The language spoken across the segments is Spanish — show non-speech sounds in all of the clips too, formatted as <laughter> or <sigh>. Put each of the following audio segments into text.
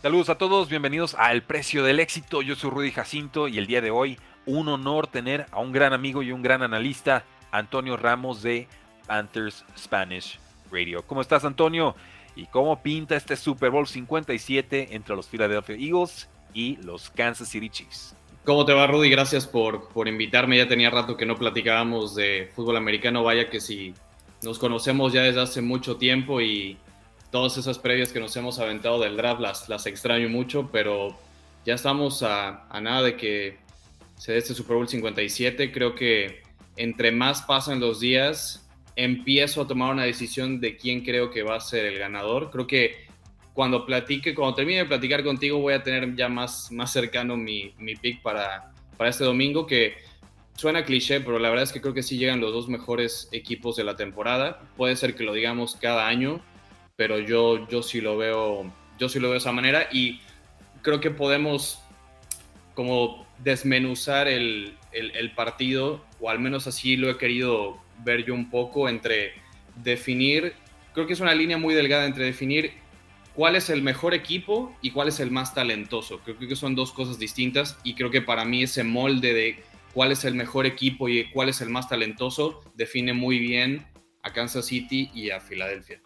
Saludos a todos, bienvenidos a El Precio del Éxito. Yo soy Rudy Jacinto y el día de hoy un honor tener a un gran amigo y un gran analista, Antonio Ramos de Panthers Spanish Radio. ¿Cómo estás, Antonio? ¿Y cómo pinta este Super Bowl 57 entre los Philadelphia Eagles y los Kansas City Chiefs? ¿Cómo te va, Rudy? Gracias por, por invitarme. Ya tenía rato que no platicábamos de fútbol americano. Vaya que si nos conocemos ya desde hace mucho tiempo y todas esas previas que nos hemos aventado del draft las, las extraño mucho, pero ya estamos a, nada de que se dé este Super Bowl 57. Creo que entre más pasan los días, empiezo a tomar una decisión de quién creo que va a ser el ganador. Creo que cuando platique, cuando termine de platicar contigo, voy a tener ya más, más cercano mi, mi pick para, para este domingo, que suena cliché, pero la verdad es que creo que sí llegan los dos mejores equipos de la temporada. Puede ser que lo digamos cada año, pero yo, yo sí lo veo, yo sí lo veo de esa manera y creo que podemos como desmenuzar el, el, partido, o al menos así lo he querido ver yo un poco, entre definir, creo que es una línea muy delgada entre definir cuál es el mejor equipo y cuál es el más talentoso. Creo que son dos cosas distintas y creo que para mí ese molde de cuál es el mejor equipo y cuál es el más talentoso define muy bien a Kansas City y a Filadelfia.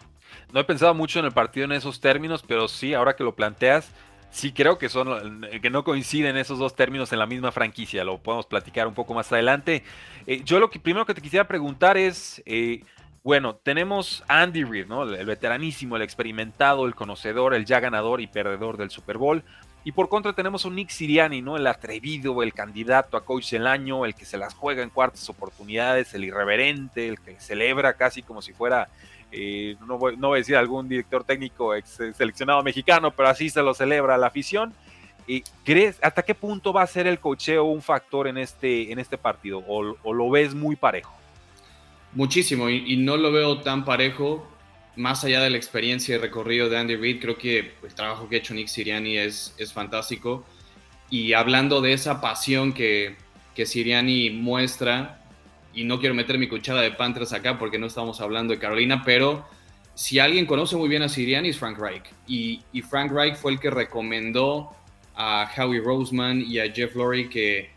No he pensado mucho en el partido en esos términos, pero sí, ahora que lo planteas, sí creo que son que no coinciden esos dos términos en la misma franquicia. Lo podemos platicar un poco más adelante. Eh, yo lo que primero que te quisiera preguntar es, eh, bueno, tenemos Andy Reid, ¿no? El veteranísimo, el experimentado, el conocedor, el ya ganador y perdedor del Super Bowl. Y por contra tenemos a Nick Siriani, ¿no? El atrevido, el candidato a coach del año, el que se las juega en cuartas oportunidades, el irreverente, el que celebra casi como si fuera no, voy, a decir algún director técnico ex seleccionado mexicano, pero así se lo celebra la afición. y ¿Crees hasta qué punto va a ser el cocheo un factor en este, en este partido? ¿O, lo ves muy parejo? Muchísimo, y, no lo veo tan parejo. Más allá de la experiencia y recorrido de Andy Reid, creo que el trabajo que ha hecho Nick Siriani es, es fantástico. Y hablando de esa pasión que, que Siriani muestra y no quiero meter mi cuchara de Panthers acá porque no estamos hablando de Carolina, pero si alguien conoce muy bien a Siriani es Frank Reich. Y, Frank Reich fue el que recomendó a Howie Roseman y a Jeff Lurie que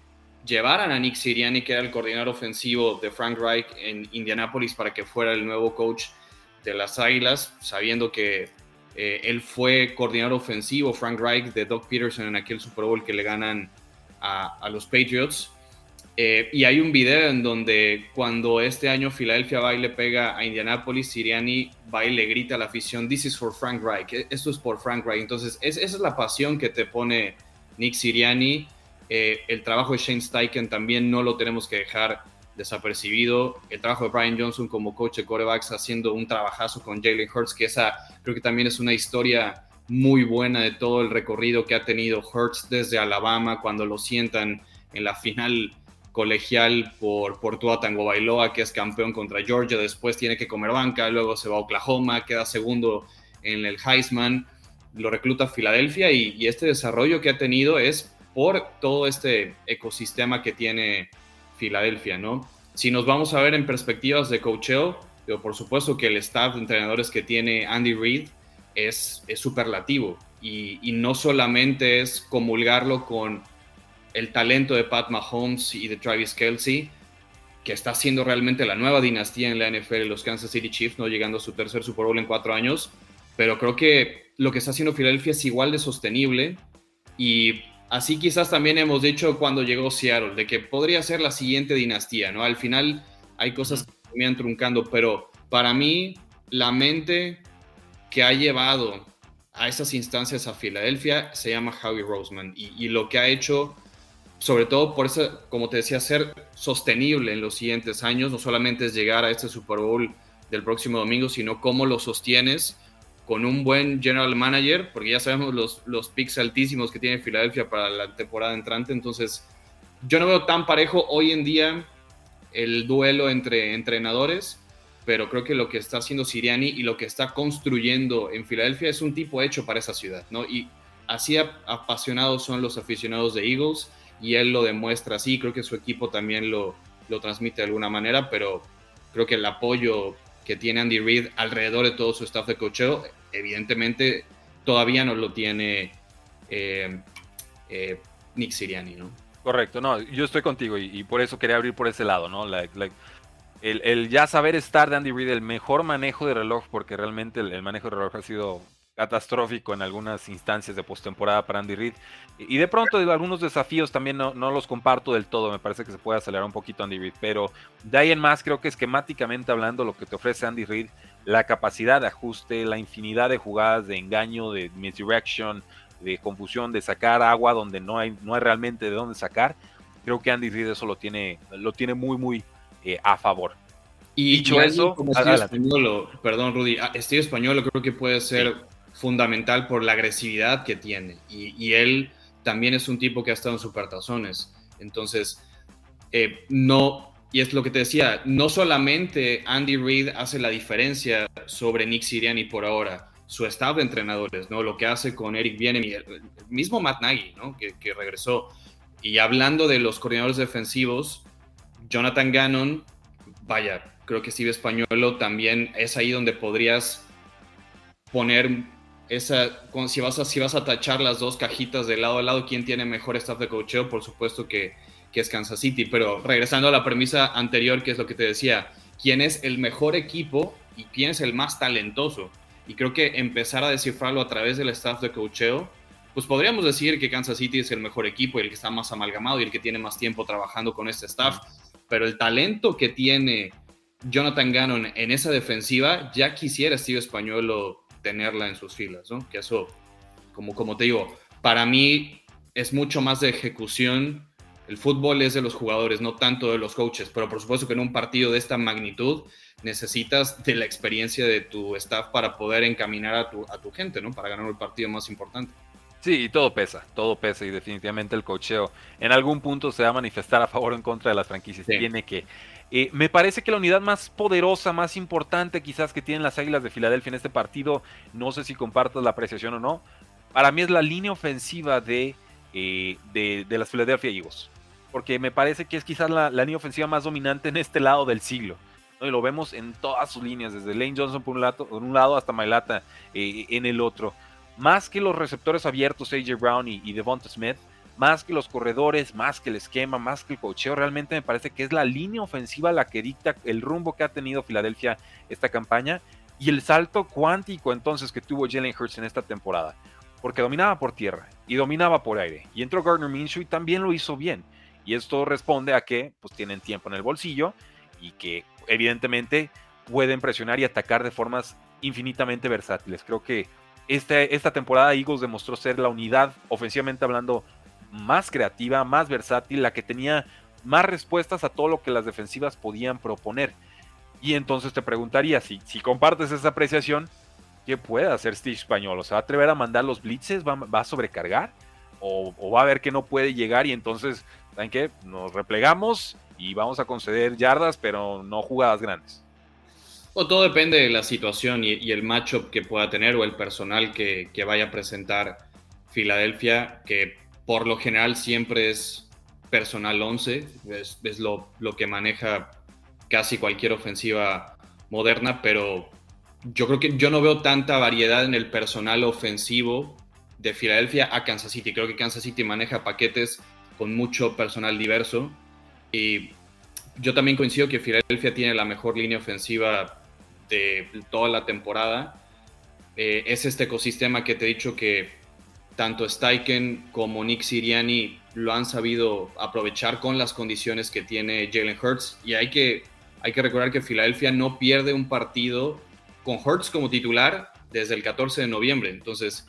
llevaran a Nick Siriani, que era el coordinador ofensivo de Frank Reich en Indianapolis, para que fuera el nuevo coach de las Águilas, sabiendo que eh, él fue coordinador ofensivo, Frank Reich, de Doug Peterson en aquel Super Bowl que le ganan a los Patriots. Eh, y hay un video en donde cuando este año Filadelfia va y le pega a Indianapolis, Siriani va y le grita a la afición, this is for Frank Reich, e, esto es por Frank Reich. Entonces, esa es la pasión que te pone Nick Siriani. Eh, el trabajo de Shane Steichen también no lo tenemos que dejar desapercibido. El trabajo de Brian Johnson como coach de corebacks haciendo un trabajazo con Jalen Hurts, que esa creo que también es una historia muy buena de todo el recorrido que ha tenido Hurts desde Alabama cuando lo sientan en la final colegial por, por Tua Tango Bailoa, que es campeón contra Georgia, después tiene que comer banca, luego se va a Oklahoma, queda segundo en el Heisman, lo recluta Filadelfia y, este desarrollo que ha tenido es por todo este ecosistema que tiene Filadelfia, ¿no? Si nos vamos a ver en perspectivas de coacheo, por supuesto que el staff de entrenadores que tiene Andy Reid es, es superlativo y no solamente es comulgarlo con el talento de Pat Mahomes y de Travis Kelsey, que está siendo realmente la nueva dinastía en la NFL, los Kansas City Chiefs, no llegando a su tercer Super Bowl en cuatro años, pero creo que lo que está haciendo Filadelfia es igual de sostenible. Y así quizás también hemos dicho cuando llegó Seattle, de que podría ser la siguiente dinastía, ¿no? Al final hay cosas que me han truncando, pero para mí la mente que ha llevado a esas instancias a Filadelfia se llama Howie Roseman. Y, y lo que ha hecho sobre todo por eso, como te decía, ser sostenible en los siguientes años, no solamente es llegar a este Super Bowl del próximo domingo, sino cómo lo sostienes con un buen general manager, porque ya sabemos los, los picks altísimos que tiene Filadelfia para la temporada entrante, entonces yo no veo tan parejo hoy en día el duelo entre entrenadores, pero creo que lo que está haciendo Siriani y lo que está construyendo en Filadelfia es un tipo hecho para esa ciudad, ¿no? Y así apasionados son los aficionados de Eagles y él lo demuestra así, creo que su equipo también lo, lo transmite de alguna manera, pero creo que el apoyo que tiene Andy Reid alrededor de todo su staff de cocheo, evidentemente todavía no lo tiene eh, eh, Nick Siriani, ¿no? Correcto, no, yo estoy contigo y, por eso quería abrir por ese lado, ¿no? el, ya saber estar de Andy Reid, el mejor manejo de reloj, porque realmente el, manejo de reloj ha sido catastrófico en algunas instancias de postemporada para Andy Reid. Y, de pronto algunos desafíos también no, no, los comparto del todo, me parece que se puede acelerar un poquito Andy Reid, pero de ahí en más creo que esquemáticamente hablando lo que te ofrece Andy Reid, la capacidad de ajuste, la infinidad de jugadas de engaño, de misdirection, de confusión, de sacar agua donde no hay, no hay realmente de dónde sacar. Creo que Andy Reid eso lo tiene, lo tiene muy, muy eh, a favor. Y dicho eso, como español, perdón Rudy, estilo español creo que puede ser fundamental por la agresividad que tiene. Y, él también es un tipo que ha estado en supertazones. Entonces, eh, no, y es lo que te decía, no solamente Andy Reid hace la diferencia sobre Nick Siriani por ahora, su staff de entrenadores, ¿no? Lo que hace con Eric Bienemi, el, mismo Matt Nagy, ¿no? Que, regresó. Y hablando de los coordinadores defensivos, Jonathan Gannon, vaya, creo que Steve Españolo también es ahí donde podrías poner si vas, a, si vas a tachar las dos cajitas de lado a lado, ¿quién tiene mejor staff de coacheo? Por supuesto que, que es Kansas City, pero regresando a la premisa anterior, que es lo que te decía, ¿quién es el mejor equipo y quién es el más talentoso? Y creo que empezar a descifrarlo a través del staff de coacheo, pues podríamos decir que Kansas City es el mejor equipo y el que está más amalgamado y el que tiene más tiempo trabajando con este staff. Pero el talento que tiene Jonathan Gannon en esa defensiva, ya quisiera Steve Españolo tenerla en sus filas, ¿no? Que eso, como, como te digo, para mí es mucho más de ejecución. El fútbol es de los jugadores, no tanto de los coaches, pero por supuesto que en un partido de esta magnitud necesitas de la experiencia de tu staff para poder encaminar a tu, a tu gente, ¿no? Para ganar el partido más importante. Sí, todo pesa, todo pesa y definitivamente el cocheo en algún punto se va a manifestar a favor o en contra de las franquicias. Tiene que. Eh, me parece que la unidad más poderosa, más importante quizás que tienen las Águilas de Filadelfia en este partido, no sé si compartas la apreciación o no, para mí es la línea ofensiva de, eh, de, las Philadelphia Eagles. Porque me parece que es quizás la, línea ofensiva más dominante en este lado del siglo. Y lo vemos en todas sus líneas, desde Lane Johnson por un lado, por un lado hasta Mailata eh, en el otro. Más que los receptores abiertos, AJ Brown y, Devonta Smith, más que los corredores, más que el esquema, más que el cocheo, realmente me parece que es la línea ofensiva la que dicta el rumbo que ha tenido Filadelfia esta campaña y el salto cuántico entonces que tuvo Jalen Hurts en esta temporada. Porque dominaba por tierra y dominaba por aire. Y entró Gardner Minshew y también lo hizo bien. Y esto responde a que pues tienen tiempo en el bolsillo y que evidentemente pueden presionar y atacar de formas infinitamente versátiles. Creo que este, esta temporada Eagles demostró ser la unidad, ofensivamente hablando, más creativa, más versátil, la que tenía más respuestas a todo lo que las defensivas podían proponer. Y entonces te preguntaría, si, si compartes esa apreciación, ¿qué puede hacer Steve Español? ¿O se va a atrever a mandar los blitzes? ¿Va, va a sobrecargar? O, ¿O, va a ver que no puede llegar y entonces, ¿saben qué? Nos replegamos y vamos a conceder yardas, pero no jugadas grandes. O todo depende de la situación y, el matchup que pueda tener o el personal que, vaya a presentar Filadelfia, que por lo general siempre es personal 11, es, lo, que maneja casi cualquier ofensiva moderna, pero yo creo que yo no veo tanta variedad en el personal ofensivo de Filadelfia a Kansas City. Creo que Kansas City maneja paquetes con mucho personal diverso y yo también coincido que Filadelfia tiene la mejor línea ofensiva de toda la temporada. Eh, es este ecosistema que te he dicho que tanto Steichen como Nick Siriani lo han sabido aprovechar con las condiciones que tiene Jalen Hurts. Y hay que, hay que recordar que Filadelfia no pierde un partido con Hurts como titular desde el 14 de noviembre. Entonces,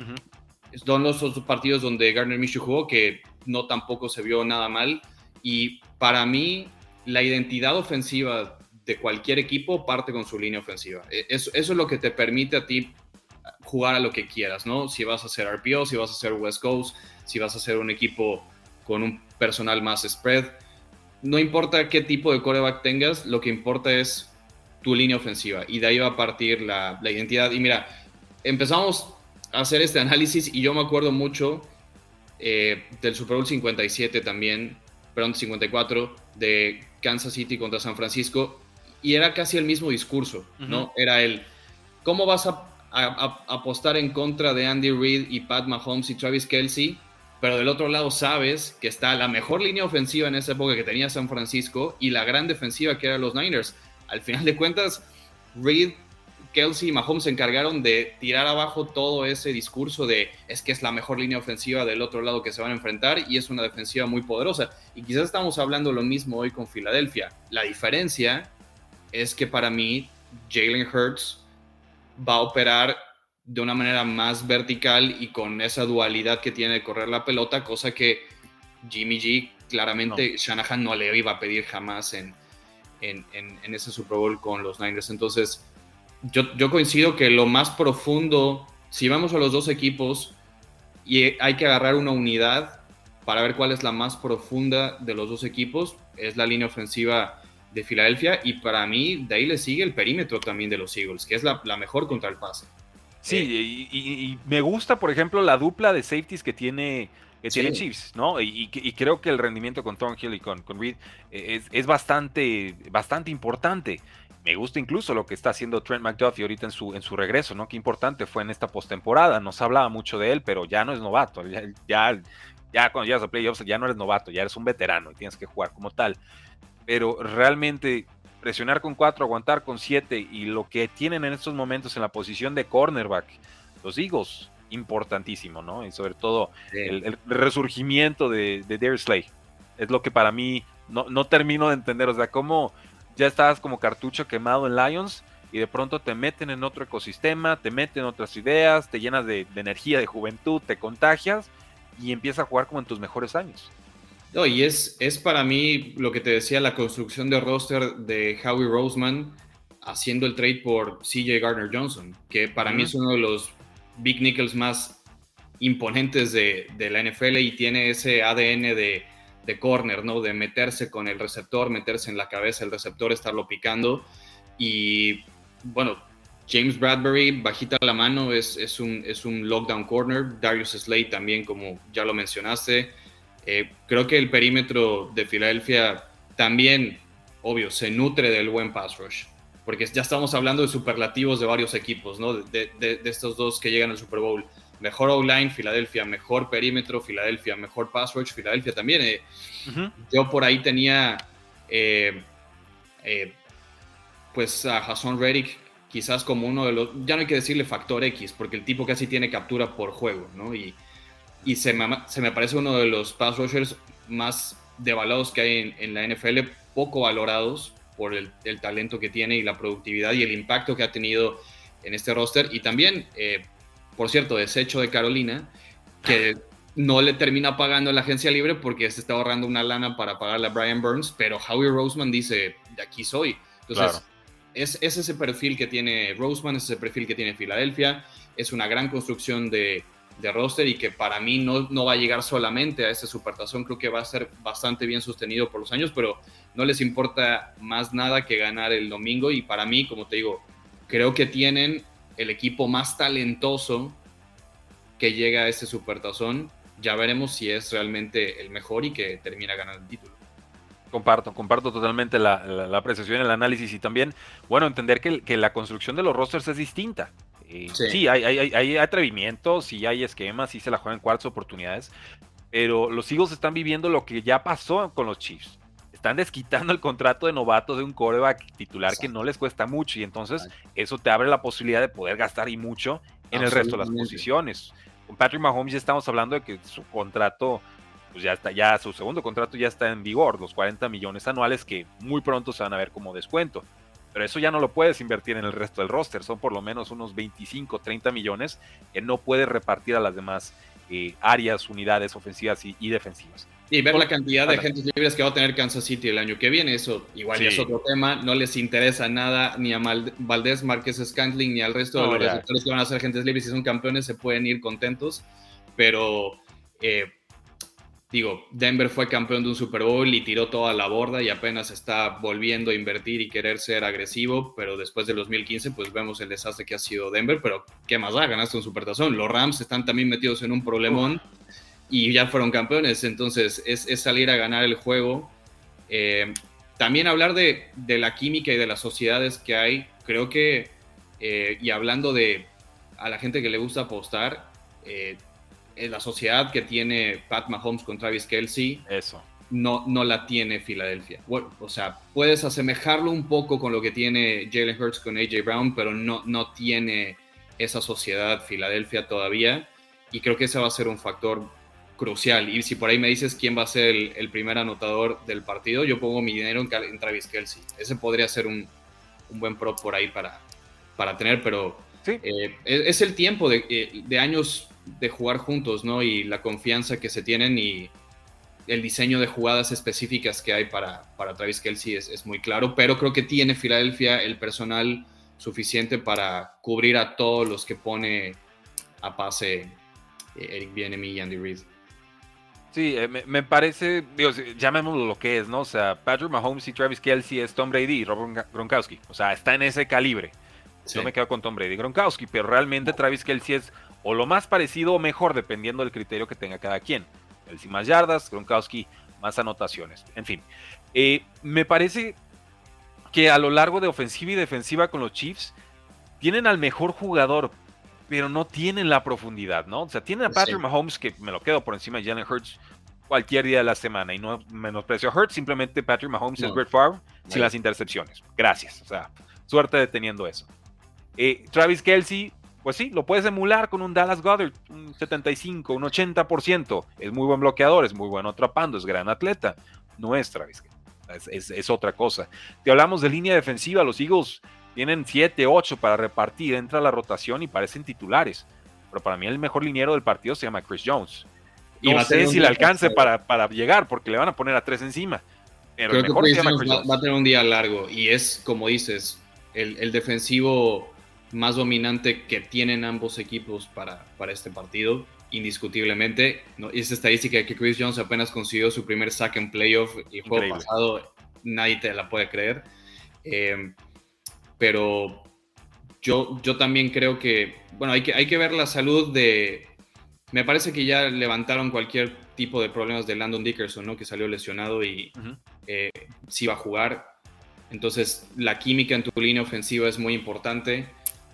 son los otros partidos donde Gardner Minshew jugó que no tampoco se vio nada mal. Y para mí, la identidad ofensiva de cualquier equipo parte con su línea ofensiva. E, eso, eso es lo que te permite a ti jugar a lo que quieras, ¿no? Si vas a hacer RPO, si vas a hacer West Coast, si vas a hacer un equipo con un personal más spread. No importa qué tipo de coreback tengas, lo que importa es tu línea ofensiva y de ahí va a partir la, la identidad. Y mira, empezamos a hacer este análisis y yo me acuerdo mucho eh, del Super Bowl 57 también, perdón, 54, de Kansas City contra San Francisco, y era casi el mismo discurso, ¿no? Era el, ¿cómo vas a, apostar en contra de Andy Reid y Pat Mahomes y Travis Kelsey? Pero del otro lado sabes que está la mejor línea ofensiva en esa época que tenía San Francisco y la gran defensiva que eran los Niners. Al final de cuentas, Reid Kelsey y Mahomes se encargaron de tirar abajo todo ese discurso de es que es la mejor línea ofensiva del otro lado que se van a enfrentar y es una defensiva muy poderosa. Y quizás estamos hablando lo mismo hoy con Filadelfia. La diferencia es que para mí Jalen Hurts va a operar de una manera más vertical y con esa dualidad que tiene de correr la pelota, cosa que Jimmy G claramente Shanahan no le iba a pedir jamás en, en, en ese Super Bowl con los Niners. Entonces, yo, coincido que lo más profundo, si vamos a los dos equipos y hay que agarrar una unidad para ver cuál es la más profunda de los dos equipos, es la línea ofensiva de Filadelfia y para mí de ahí le sigue el perímetro también de los Eagles, que es la, mejor contra el pase. Sí, eh, y, me gusta, por ejemplo, la dupla de safeties que tiene, que tiene Chiefs, ¿no? Y, creo que el rendimiento con Thornhill y con, con Reed es, es, bastante, bastante importante. Me gusta incluso lo que está haciendo Trent McDuffie ahorita en su, en su regreso, ¿no? Qué importante fue en esta postemporada. Nos hablaba mucho de él, pero ya no es novato. Ya, ya, cuando llegas a playoffs ya no eres novato, ya eres un veterano y tienes que jugar como tal. Pero realmente presionar con cuatro, aguantar con siete y lo que tienen en estos momentos en la posición de cornerback, los Eagles, importantísimo, ¿no? Y sobre todo el, resurgimiento de, de Dare Slay. Es lo que para mí no, no termino de entender. O sea, cómo ya estabas como cartucho quemado en Lions y de pronto te meten en otro ecosistema, te meten otras ideas, te llenas de, energía, de juventud, te contagias y empiezas a jugar como en tus mejores años. No, y es, es para mí lo que te decía, la construcción de roster de Howie Roseman haciendo el trade por CJ Gardner Johnson, que para mí es uno de los big nickels más imponentes de, de la NFL y tiene ese ADN de de corner, ¿no? De meterse con el receptor, meterse en la cabeza del receptor, estarlo picando. Y bueno, James Bradbury, bajita la mano, es, es, un, es un lockdown corner. Darius Slade también, como ya lo mencionaste. Eh, creo que el perímetro de Filadelfia también, obvio, se nutre del buen pass rush. Porque ya estamos hablando de superlativos de varios equipos, ¿no? De, de, de estos dos que llegan al Super Bowl mejor O-line, Filadelfia, mejor perímetro, Filadelfia, mejor pass rush, Filadelfia también. Eh. Yo por ahí tenía, eh, pues a Jason Reddick quizás como uno de los, ya no hay que decirle factor X, porque el tipo casi tiene captura por juego, ¿no? Y, y se, me, se me parece uno de los pass rushers más devalados que hay en, la NFL, poco valorados por el, el, talento que tiene y la productividad y el impacto que ha tenido en este roster. Y también por cierto, desecho de Carolina, que no le termina pagando la agencia libre porque se está ahorrando una lana para pagarle a Brian Burns, pero Howie Roseman dice, de aquí soy. Entonces, es, ese perfil que tiene Roseman, es ese perfil que tiene Filadelfia, es una gran construcción de, de roster y que para mí no, no va a llegar solamente a ese supertazón, creo que va a ser bastante bien sostenido por los años, pero no les importa más nada que ganar el domingo y para mí, como te digo, creo que tienen el equipo más talentoso que llega a este supertazón. Ya veremos si es realmente el mejor y que termina ganando el título. Comparto, comparto totalmente la, la, apreciación, el análisis y también, bueno, entender que, la construcción de los rosters es distinta. Eh, sí, hay, hay, hay, atrevimiento, sí hay esquemas, sí se la juegan cuartas oportunidades, pero los Eagles están viviendo lo que ya pasó con los Chiefs están desquitando el contrato de novato de un coreback titular que no les cuesta mucho y entonces eso te abre la posibilidad de poder gastar y mucho en el resto de las posiciones. Con Patrick Mahomes ya estamos hablando de que su contrato, pues ya está, ya su segundo contrato ya está en vigor, los 40 millones anuales que muy pronto se van a ver como descuento. Pero eso ya no lo puedes invertir en el resto del roster, son por lo menos unos 25, 30 millones que no puedes repartir a las demás eh, áreas, unidades ofensivas y, defensivas. Y ver la cantidad de agentes libres que va a tener Kansas City el año que viene, eso igual ya es otro tema. No les interesa nada ni a Valdés, Márquez Scantling, ni al resto de los receptores que van a ser agentes libres. Si son campeones, se pueden ir contentos. Pero eh, digo, Denver fue campeón de un Super Bowl y tiró toda la borda y apenas está volviendo a invertir y querer ser agresivo, pero después del 2015 pues vemos el desastre que ha sido Denver, pero ¿qué más da? Ganaste un Supertazón. Los Rams están también metidos en un problemón y ya fueron campeones, entonces es, salir a ganar el juego. Eh, también hablar de, la química y de las sociedades que hay, creo que, eh, y hablando de a la gente que le gusta apostar, eh, la sociedad que tiene Pat Mahomes con Travis Kelsey, eso. No, no la tiene Filadelfia. o sea, puedes asemejarlo un poco con lo que tiene Jalen Hurts con AJ Brown, pero no, no tiene esa sociedad Filadelfia todavía. Y creo que ese va a ser un factor crucial. Y si por ahí me dices quién va a ser el, primer anotador del partido, yo pongo mi dinero en, Travis Kelsey. Ese podría ser un, buen prop por ahí para, para tener, pero eh, es, el tiempo de, eh, de años de jugar juntos, ¿no? Y la confianza que se tienen y el diseño de jugadas específicas que hay para, para Travis Kelsey es, es muy claro, pero creo que tiene Filadelfia el personal suficiente para cubrir a todos los que pone a pase eh, Eric Bienemy y Andy Reid. Sí, eh, me, parece, digo, llamémoslo lo que es, ¿no? O sea, Patrick Mahomes y Travis Kelsey es Tom Brady y Robert Gronkowski. O sea, está en ese calibre. Yo me quedo con Tom Brady y Gronkowski, pero realmente Travis Kelsey es o lo más parecido o mejor, dependiendo del criterio que tenga cada quien. El más yardas, Gronkowski más anotaciones. En fin, eh, me parece que a lo largo de ofensiva y defensiva con los Chiefs tienen al mejor jugador, pero no tienen la profundidad, ¿no? O sea, tienen a Patrick Mahomes, que me lo quedo por encima de Jalen Hurts cualquier día de la semana y no menosprecio a Hurts, simplemente Patrick Mahomes es Brett Favre sin las intercepciones. Gracias, o sea, suerte de teniendo eso. Eh, Travis Kelsey pues sí, lo puedes emular con un Dallas Goddard, un 75, un 80%. Es muy buen bloqueador, es muy bueno atrapando, es gran atleta. No es Travis es, es, otra cosa. Te hablamos de línea defensiva, los Eagles tienen 7, 8 para repartir, entra la rotación y parecen titulares. Pero para mí el mejor liniero del partido se llama Chris Jones. No sé si le alcance para, para, llegar, porque le van a poner a tres encima. Pero el mejor se llama Chris Jones. Va, a tener un día largo y es, como dices, el, el defensivo más dominante que tienen ambos equipos para, para este partido, indiscutiblemente. ¿no? Esa estadística de que Chris Jones apenas consiguió su primer sack en playoff y juego pasado, nadie te la puede creer. Em, pero yo, yo también creo que, bueno, hay que, hay que ver la salud de... Me parece que ya levantaron cualquier tipo de problemas de Landon Dickerson, ¿no? Que salió lesionado y eh, si va a jugar. Entonces, la química en tu línea ofensiva es muy importante.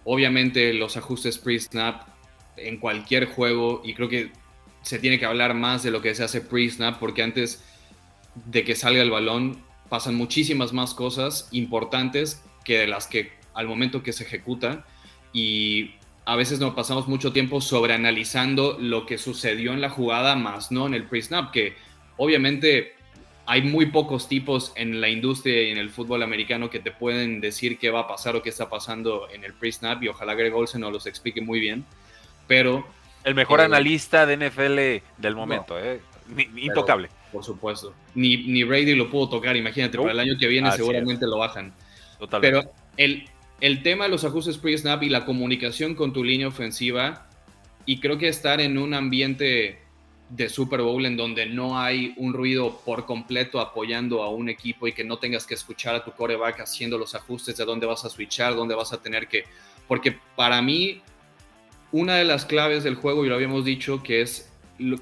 Obviamente los ajustes pre-snap en cualquier juego y creo que se tiene que hablar más de lo que se hace pre-snap porque antes de que salga el balón pasan muchísimas más cosas importantes que de las que al momento que se ejecuta y a veces nos pasamos mucho tiempo sobreanalizando lo que sucedió en la jugada más no en el pre-snap que obviamente hay muy pocos tipos en la industria y en el fútbol americano que te pueden decir qué va a pasar o qué está pasando en el pre-snap y ojalá Greg Olsen nos los explique muy bien. Pero... El mejor eh, analista de NFL del momento, eh, intocable. por supuesto. Ni, ni Brady lo pudo tocar, imagínate, para el año que viene seguramente lo bajan. Totalmente. Pero el, el tema de los ajustes pre-snap y la comunicación con tu línea ofensiva y creo que estar en un ambiente de Super Bowl en donde no hay un ruido por completo apoyando a un equipo y que no tengas que escuchar a tu coreback haciendo los ajustes de dónde vas a switchar, dónde vas a tener que... Porque para mí, una de las claves del juego, y lo habíamos dicho, que es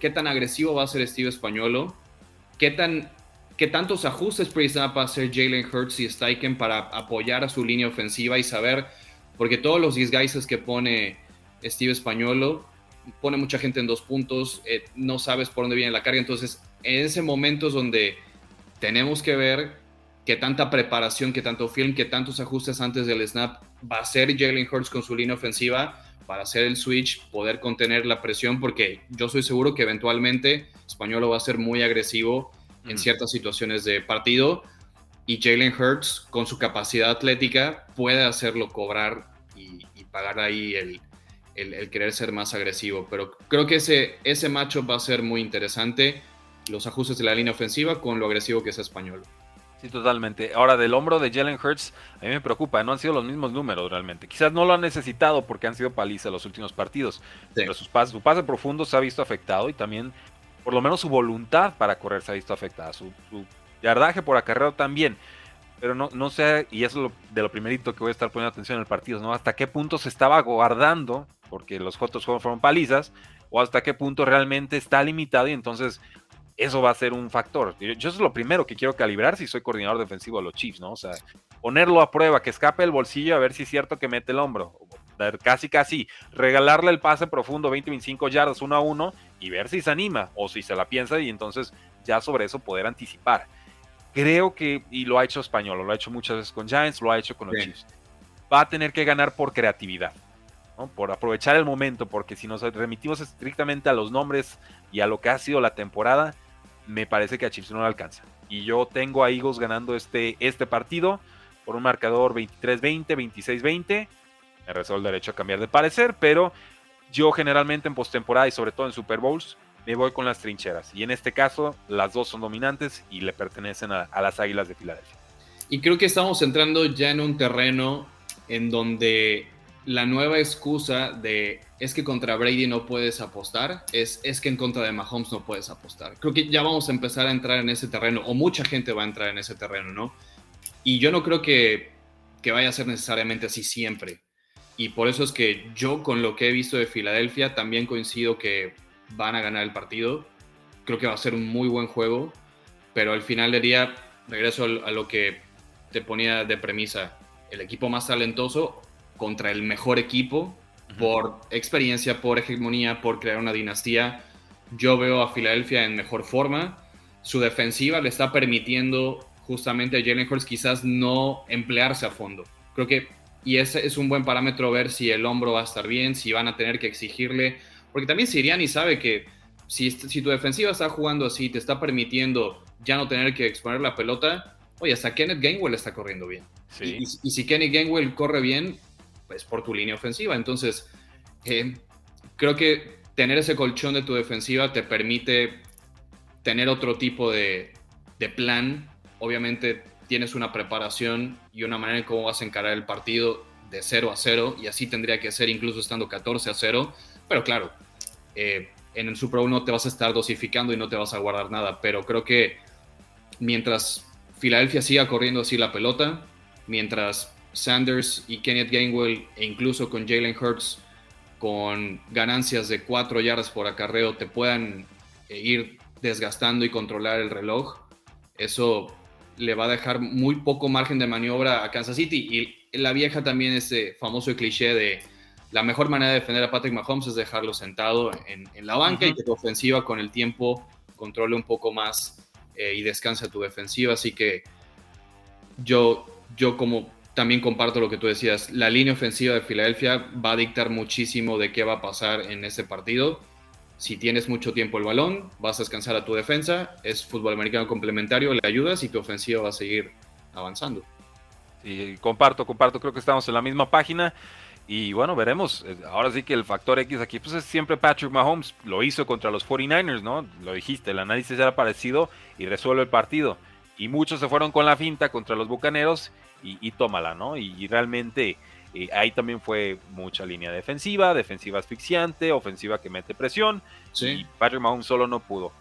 qué tan agresivo va a ser Steve Españolo, qué, tan, qué tantos ajustes pre-snap va hacer Jalen Hurts y Steichen para apoyar a su línea ofensiva y saber, porque todos los disguises que pone Steve Españolo pone mucha gente en dos puntos, eh, no sabes por dónde viene la carga, entonces en ese momento es donde tenemos que ver qué tanta preparación, qué tanto film, qué tantos ajustes antes del snap va a hacer Jalen Hurts con su línea ofensiva para hacer el switch, poder contener la presión, porque yo soy seguro que eventualmente Español va a ser muy agresivo en ciertas situaciones de partido y Jalen Hurts con su capacidad atlética puede hacerlo cobrar y pagar ahí el, el, querer ser más agresivo. Pero creo que ese, ese matchup va a ser muy interesante, los ajustes de la línea ofensiva con lo agresivo que es español. Sí, totalmente. Ahora, del hombro de Jalen Hurts, a mí me preocupa, no han sido los mismos números realmente. Quizás no lo han necesitado porque han sido palizas los últimos partidos, pero sus su pase profundo se ha visto afectado y también, por lo menos, su voluntad para correr se ha visto afectada. Su, yardaje por acarreo también. Pero no, no sé, y eso es de lo primerito que voy a estar poniendo atención en el partido, ¿no? Hasta qué punto se estaba guardando, porque los juegos fueron palizas, o hasta qué punto realmente está limitado y entonces eso va a ser un factor. Yo, eso es lo primero que quiero calibrar si soy coordinador defensivo de los Chiefs, ¿no? O sea, ponerlo a prueba, que escape el bolsillo a ver si es cierto que mete el hombro. Casi, casi, regalarle el pase profundo 20-25 yardas uno a uno y ver si se anima o si se la piensa y entonces ya sobre eso poder anticipar. Creo que, y lo ha hecho Español, lo ha hecho muchas veces con Giants, lo ha hecho con los Chiefs. Va a tener que ganar por creatividad, por aprovechar el momento, porque si nos remitimos estrictamente a los nombres y a lo que ha sido la temporada, me parece que a Chiefs no le alcanza. Y yo tengo a Eagles ganando este, este partido por un marcador 23-20, 26-20. Me resuelvo el derecho a cambiar de parecer, pero yo generalmente en postemporada y sobre todo en Super Bowls me voy con las trincheras. Y en este caso, las dos son dominantes y le pertenecen a, a las Águilas de Filadelfia. Y creo que estamos entrando ya en un terreno en donde la nueva excusa de es que contra Brady no puedes apostar, es, es que en contra de Mahomes no puedes apostar. Creo que ya vamos a empezar a entrar en ese terreno, o mucha gente va a entrar en ese terreno, ¿no? Y yo no creo que, que vaya a ser necesariamente así siempre. Y por eso es que yo con lo que he visto de Filadelfia también coincido que van a ganar el partido. Creo que va a ser un muy buen juego, pero al final del día regreso a lo que te ponía de premisa. El equipo más talentoso contra el mejor equipo por experiencia, por hegemonía, por crear una dinastía. Yo veo a Filadelfia en mejor forma. Su defensiva le está permitiendo justamente a Jalen Hurts quizás no emplearse a fondo. Creo que, y ese es un buen parámetro ver si el hombro va a estar bien, si van a tener que exigirle. Porque también Siriani sabe que si, si tu defensiva está jugando así, te está permitiendo ya no tener que exponer la pelota, oye, hasta Kenneth Gainwell está corriendo bien. Y, y, si Kenneth Gainwell corre bien, pues, por tu línea ofensiva. Entonces, eh, creo que tener ese colchón de tu defensiva te permite tener otro tipo de, plan. Obviamente tienes una preparación y una manera en cómo vas a encarar el partido de 0 a 0 y así tendría que ser incluso estando 14 a 0. Pero claro, eh, en el Super Bowl no te vas a estar dosificando y no te vas a guardar nada. Pero creo que mientras Filadelfia siga corriendo así la pelota, mientras Sanders y Kenneth Gainwell, e incluso con Jalen Hurts, con ganancias de cuatro yardas por acarreo, te puedan eh, ir desgastando y controlar el reloj, eso le va a dejar muy poco margen de maniobra a Kansas City. Y la vieja también ese famoso cliché de la mejor manera de defender a Patrick Mahomes es dejarlo sentado en, la banca y que tu ofensiva con el tiempo controle un poco más eh, y descanse tu defensiva. Así que yo, yo como también comparto lo que tú decías. La línea ofensiva de Filadelfia va a dictar muchísimo de qué va a pasar en ese partido. Si tienes mucho tiempo el balón, vas a descansar a tu defensa. Es fútbol americano complementario, le ayudas y tu ofensiva va a seguir avanzando. Sí, comparto, comparto. Creo que estamos en la misma página. Y bueno, veremos. Ahora sí que el factor X aquí pues es siempre Patrick Mahomes. Lo hizo contra los 49ers, ¿no? Lo dijiste, el análisis era parecido y resuelve el partido. Y muchos se fueron con la finta contra los Bucaneros y, tómala, ¿no? Y, realmente eh, ahí también fue mucha línea defensiva, defensiva asfixiante, ofensiva que mete presión. Y Patrick Mahomes solo no pudo.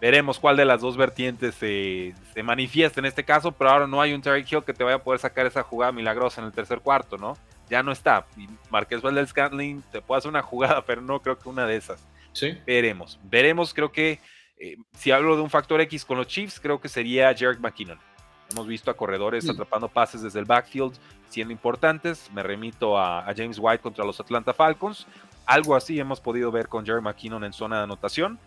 Veremos cuál de las dos vertientes se, manifiesta en este caso, pero ahora no hay un Terry Hill que te vaya a poder sacar esa jugada milagrosa en el tercer cuarto, ¿no? Ya no está. Y Marqués Valdez Scantling te puede hacer una jugada, pero no creo que una de esas. Sí. Veremos. Veremos, creo que eh, si hablo de un factor X con los Chiefs, creo que sería Jarek McKinnon. Hemos visto a corredores atrapando pases desde el backfield siendo importantes. Me remito a, James White contra los Atlanta Falcons. Algo así hemos podido ver con Jerry McKinnon en zona de anotación.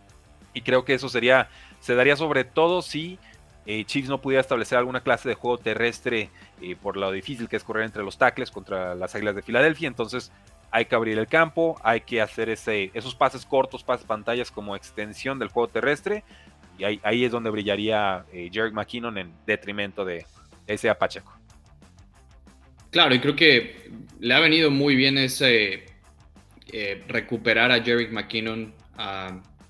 Y creo que eso sería, se daría sobre todo si eh, Chiefs no pudiera establecer alguna clase de juego terrestre eh, por lo difícil que es correr entre los tackles contra las Águilas de Filadelfia. Entonces hay que abrir el campo, hay que hacer ese, esos pases cortos, pases pantallas como extensión del juego terrestre y ahí, es donde brillaría eh, Jerry McKinnon en detrimento de ese Pacheco. Claro, y creo que le ha venido muy bien ese, eh, recuperar a Jerick McKinnon,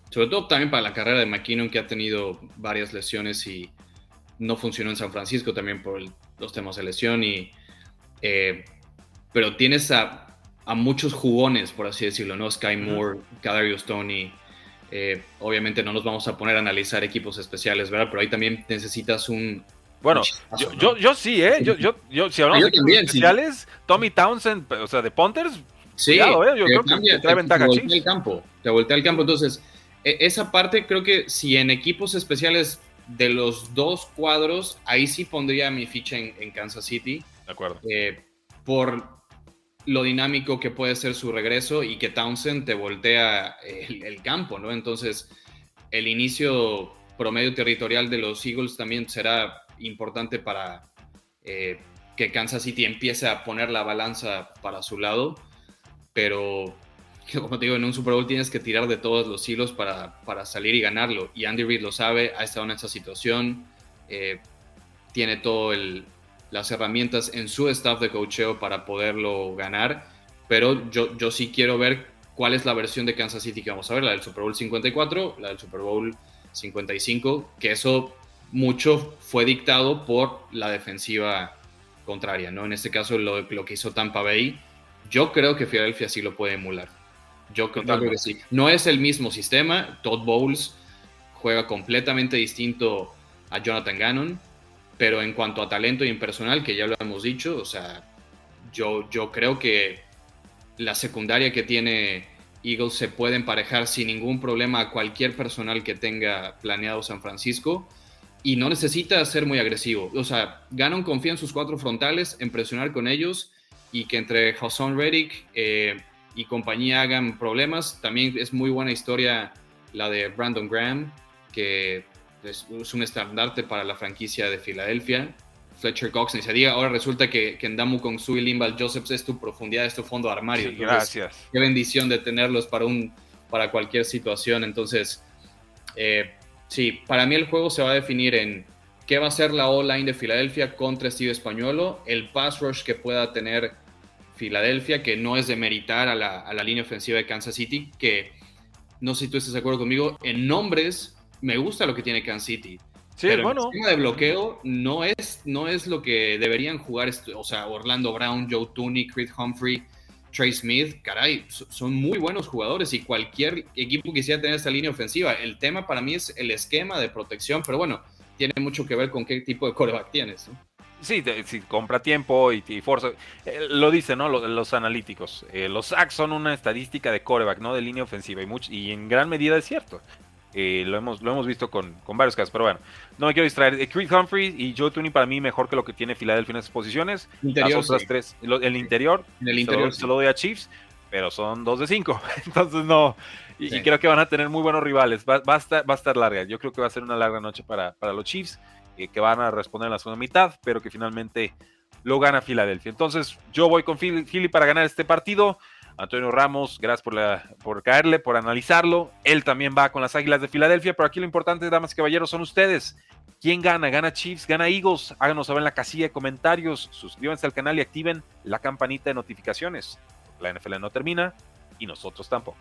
sobre todo también para la carrera de McKinnon, que ha tenido varias lesiones y no funcionó en San Francisco también por los temas de lesión. Y, eh, pero tienes a, muchos jugones, por así decirlo, ¿no? Sky Moore, Kadarius Tony. Eh, obviamente no nos vamos a poner a analizar equipos especiales, ¿verdad? Pero ahí también necesitas un, bueno, yo, yo, sí, ¿eh? Yo, yo, yo si hablamos de equipos especiales, Tommy Townsend, o sea, de Ponters, Sí, ¿eh? yo creo que trae ventaja. Te voltea el campo, te voltea el campo. Entonces, e, esa parte creo que si en equipos especiales de los dos cuadros, ahí sí pondría mi ficha en, Kansas City. De acuerdo. Eh, por lo dinámico que puede ser su regreso y que Townsend te voltea el, campo, ¿no? Entonces, el inicio promedio territorial de los Eagles también será importante para eh, que Kansas City empiece a poner la balanza para su lado pero <laughs> como te digo, en un Super Bowl tienes que tirar de todos los hilos para, para salir y ganarlo. Y Andy Reid lo sabe, ha estado en esa situación, eh, tiene todas las herramientas en su staff de coacheo para poderlo ganar. Pero yo, yo sí quiero ver cuál es la versión de Kansas City que vamos a ver, la del Super Bowl 54, la del Super Bowl 55, que eso mucho fue dictado por la defensiva contraria, ¿no? En este caso lo, lo que hizo Tampa Bay yo creo que Philadelphia sí lo puede emular. Yo creo, que sí. No es el mismo sistema. Todd Bowles juega completamente distinto a Jonathan Gannon, pero en cuanto a talento y en personal, que ya lo hemos dicho, o sea, yo, yo creo que la secundaria que tiene Eagles se puede emparejar sin ningún problema a cualquier personal que tenga planeado San Francisco y no necesita ser muy agresivo. O sea, Gannon confía en sus cuatro frontales, en presionar con ellos y que entre Hassan Reddick eh, y compañía hagan problemas. También es muy buena historia la de Brandon Graham, que es, un estandarte para la franquicia de Filadelfia. Fletcher Cox, ni se diga, ahora resulta que, que Ndamu con su y Limbal Josephs es tu profundidad, es tu fondo armario. gracias. Qué bendición de tenerlos para, un, para cualquier situación. Entonces, eh, sí, para mí el juego se va a definir en qué va a ser la O-line de Filadelfia contra Steve Españolo, el pass rush que pueda tener Filadelfia, que no es de meritar a la, línea ofensiva de Kansas City, que no sé si tú estás de acuerdo conmigo, en nombres me gusta lo que tiene Kansas City. Sí, pero bueno. el sistema de bloqueo no es, no es lo que deberían jugar, o sea, Orlando Brown, Joe Tooney, Creed Humphrey, Trey Smith, caray, son muy buenos jugadores y cualquier equipo quisiera tener esta línea ofensiva. El tema para mí es el esquema de protección, pero bueno, tiene mucho que ver con qué tipo de coreback tienes. Sí, si compra tiempo y, y fuerza. Eh, lo dicen, ¿no? Los, analíticos. Eh, los sacks son una estadística de coreback, ¿no? De línea ofensiva. Y en gran medida es cierto. Eh, lo, hemos, lo hemos visto con, con, varios casos. Pero bueno, no me quiero distraer. Creed Humphrey y Joe Tooney para mí mejor que lo que tiene Philadelphia en esas posiciones. Las otras tres. el interior. En el interior. Se lo, doy a Chiefs. Pero son dos de cinco. <laughs> Entonces no. Y, creo que van a tener muy buenos rivales. Va, va, a estar, va a estar larga. Yo creo que va a ser una larga noche para, para los Chiefs, eh, que van a responder en la segunda mitad, pero que finalmente lo gana Filadelfia. Entonces, yo voy con Philly para ganar este partido. Antonio Ramos, gracias por, la, por caerle, por analizarlo. Él también va con las Águilas de Filadelfia, pero aquí lo importante, damas y caballeros, son ustedes. ¿Quién gana? ¿Gana Chiefs? ¿Gana Eagles? Háganos saber en la casilla de comentarios. Suscríbanse al canal y activen la campanita de notificaciones. La NFL no termina y nosotros tampoco.